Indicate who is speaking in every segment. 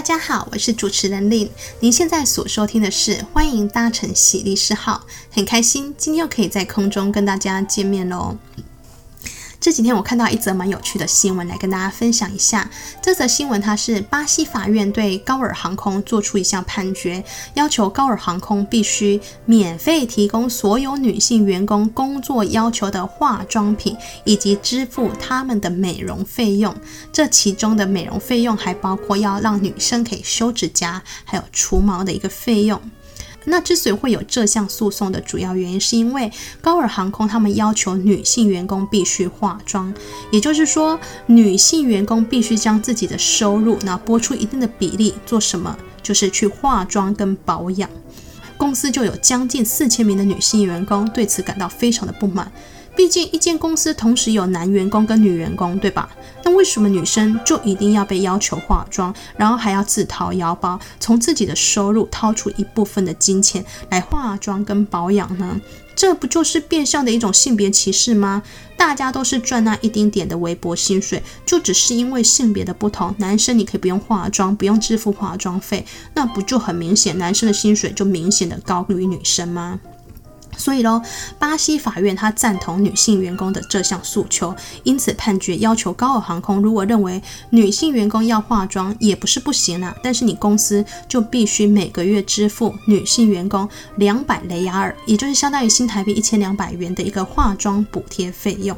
Speaker 1: 大家好，我是主持人 Lin。您现在所收听的是《欢迎搭乘喜力士号》，很开心今天又可以在空中跟大家见面喽。这几天我看到一则蛮有趣的新闻，来跟大家分享一下。这则新闻它是巴西法院对高尔航空做出一项判决，要求高尔航空必须免费提供所有女性员工工作要求的化妆品，以及支付他们的美容费用。这其中的美容费用还包括要让女生可以修指甲，还有除毛的一个费用。那之所以会有这项诉讼的主要原因，是因为高尔航空他们要求女性员工必须化妆，也就是说，女性员工必须将自己的收入，那拨出一定的比例做什么？就是去化妆跟保养。公司就有将近四千名的女性员工对此感到非常的不满。毕竟一间公司同时有男员工跟女员工，对吧？那为什么女生就一定要被要求化妆，然后还要自掏腰包，从自己的收入掏出一部分的金钱来化妆跟保养呢？这不就是变相的一种性别歧视吗？大家都是赚那一丁点的微薄薪水，就只是因为性别的不同，男生你可以不用化妆，不用支付化妆费，那不就很明显，男生的薪水就明显的高于女生吗？所以喽，巴西法院他赞同女性员工的这项诉求，因此判决要求高尔航空，如果认为女性员工要化妆也不是不行啊，但是你公司就必须每个月支付女性员工两百雷亚尔，也就是相当于新台币一千两百元的一个化妆补贴费用。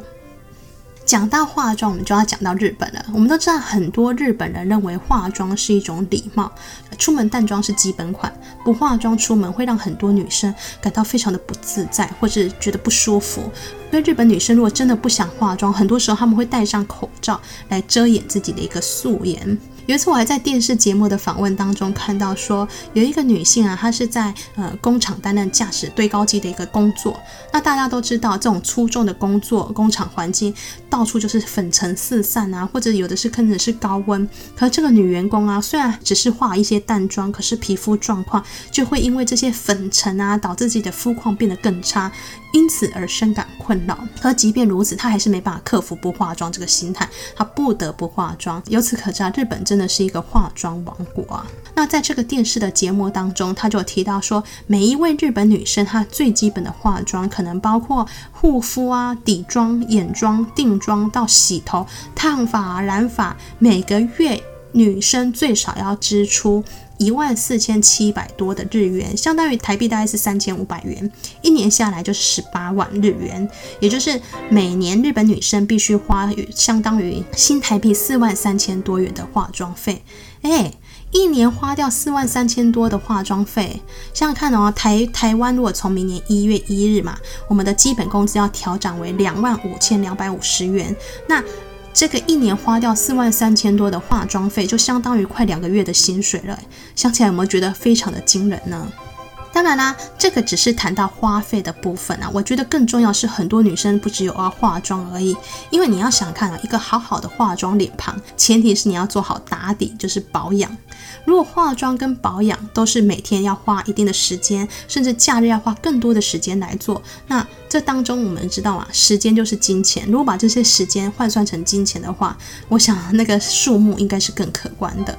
Speaker 1: 讲到化妆，我们就要讲到日本了。我们都知道，很多日本人认为化妆是一种礼貌，出门淡妆是基本款，不化妆出门会让很多女生感到非常的不自在，或是觉得不舒服。所以日本女生如果真的不想化妆，很多时候他们会戴上口罩来遮掩自己的一个素颜。有一次，我还在电视节目的访问当中看到说，有一个女性啊，她是在呃工厂担任驾驶堆高机的一个工作。那大家都知道，这种粗重的工作，工厂环境到处就是粉尘四散啊，或者有的是甚至是高温。可这个女员工啊，虽然只是化一些淡妆，可是皮肤状况就会因为这些粉尘啊，导致自己的肤况变得更差。因此而深感困扰，可即便如此，她还是没办法克服不化妆这个心态，她不得不化妆。由此可知啊，日本这真的是一个化妆王国啊。那在这个电视的节目当中，他就提到说，每一位日本女生她最基本的化妆可能包括护肤啊、底妆、眼妆、定妆到洗头、烫发、染发，每个月女生最少要支出。一万四千七百多的日元，相当于台币大概是三千五百元，一年下来就是十八万日元，也就是每年日本女生必须花相当于新台币四万三千多元的化妆费。哎，一年花掉四万三千多的化妆费，想想看哦，台台湾如果从明年一月一日嘛，我们的基本工资要调涨为两万五千两百五十元，那。这个一年花掉四万三千多的化妆费，就相当于快两个月的薪水了。想起来有没有觉得非常的惊人呢？当然啦，这个只是谈到花费的部分啊。我觉得更重要是，很多女生不只有要化妆而已，因为你要想看啊，一个好好的化妆脸庞，前提是你要做好打底，就是保养。如果化妆跟保养都是每天要花一定的时间，甚至假日要花更多的时间来做，那这当中我们知道啊，时间就是金钱。如果把这些时间换算成金钱的话，我想那个数目应该是更可观的。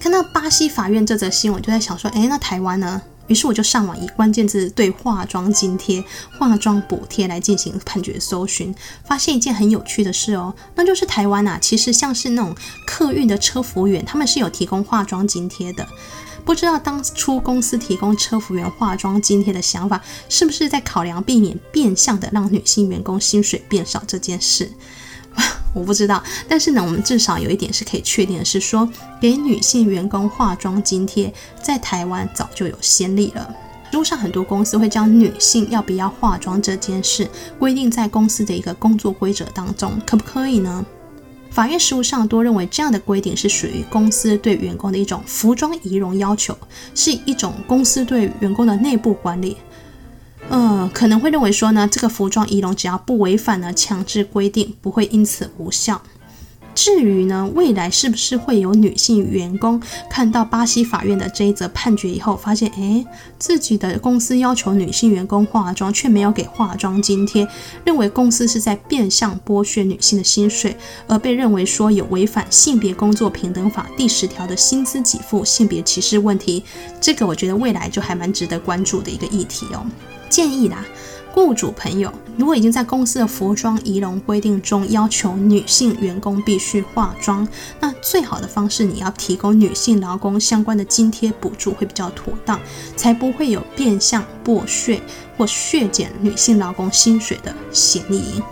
Speaker 1: 看到巴西法院这则新闻，就在想说，诶，那台湾呢？于是我就上网以关键字对化妆津贴、化妆补贴来进行判决搜寻，发现一件很有趣的事哦，那就是台湾啊，其实像是那种客运的车服务员，他们是有提供化妆津贴的。不知道当初公司提供车服员化妆津贴的想法，是不是在考量避免变相的让女性员工薪水变少这件事？我不知道，但是呢，我们至少有一点是可以确定的，是说给女性员工化妆津贴，在台湾早就有先例了。路上很多公司会将女性要不要化妆这件事规定在公司的一个工作规则当中，可不可以呢？法院实务上多认为这样的规定是属于公司对员工的一种服装仪容要求，是一种公司对员工的内部管理。嗯，可能会认为说呢，这个服装仪容只要不违反呢强制规定，不会因此无效。至于呢，未来是不是会有女性员工看到巴西法院的这一则判决以后，发现诶，自己的公司要求女性员工化妆，却没有给化妆津贴，认为公司是在变相剥削女性的薪水，而被认为说有违反性别工作平等法第十条的薪资给付性别歧视问题。这个我觉得未来就还蛮值得关注的一个议题哦。建议啦。雇主朋友，如果已经在公司的服装仪容规定中要求女性员工必须化妆，那最好的方式，你要提供女性劳工相关的津贴补助会比较妥当，才不会有变相剥削或削减女性劳工薪水的嫌疑。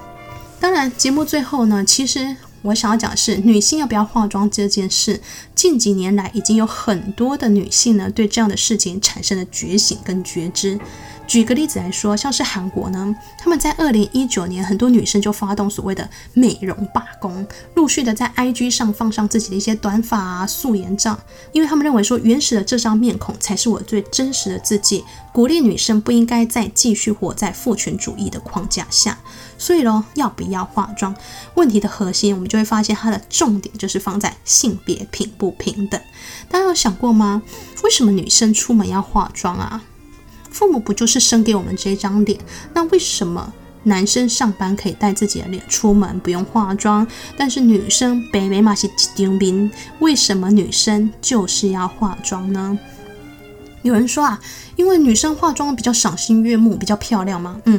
Speaker 1: 当然，节目最后呢，其实我想要讲的是，女性要不要化妆这件事，近几年来已经有很多的女性呢，对这样的事情产生了觉醒跟觉知。举个例子来说，像是韩国呢，他们在二零一九年，很多女生就发动所谓的美容罢工，陆续的在 IG 上放上自己的一些短发啊、素颜照，因为他们认为说原始的这张面孔才是我最真实的自己，鼓励女生不应该再继续活在父权主义的框架下。所以喽，要不要化妆？问题的核心，我们就会发现它的重点就是放在性别平不平等。大家有想过吗？为什么女生出门要化妆啊？父母不就是生给我们这张脸？那为什么男生上班可以带自己的脸出门，不用化妆？但是女生北美马西丁兵，为什么女生就是要化妆呢？有人说啊，因为女生化妆比较赏心悦目，比较漂亮吗？嗯。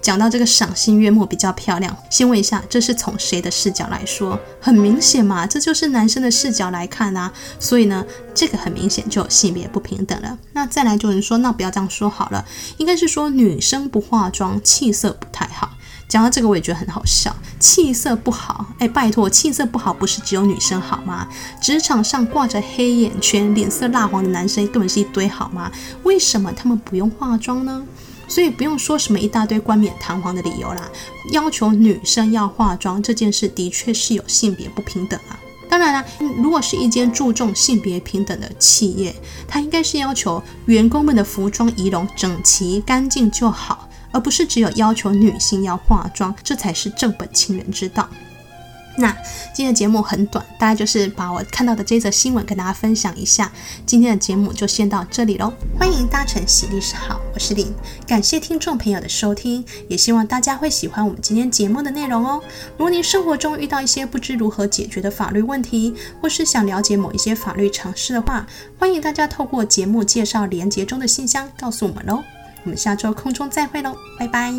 Speaker 1: 讲到这个赏心悦目比较漂亮，先问一下，这是从谁的视角来说？很明显嘛，这就是男生的视角来看啊。所以呢，这个很明显就性别不平等了。那再来就是说，那不要这样说好了，应该是说女生不化妆，气色不太好。讲到这个，我也觉得很好笑，气色不好，哎，拜托，气色不好不是只有女生好吗？职场上挂着黑眼圈、脸色蜡黄的男生根本是一堆好吗？为什么他们不用化妆呢？所以不用说什么一大堆冠冕堂皇的理由啦，要求女生要化妆这件事的确是有性别不平等啊。当然啦，如果是一间注重性别平等的企业，它应该是要求员工们的服装仪容整齐干净就好，而不是只有要求女性要化妆，这才是正本清源之道。那今天的节目很短，大家就是把我看到的这则新闻跟大家分享一下。今天的节目就先到这里喽，欢迎搭乘喜律师好，我是林，感谢听众朋友的收听，也希望大家会喜欢我们今天节目的内容哦。如果您生活中遇到一些不知如何解决的法律问题，或是想了解某一些法律常识的话，欢迎大家透过节目介绍连结中的信箱告诉我们喽。我们下周空中再会喽，拜拜。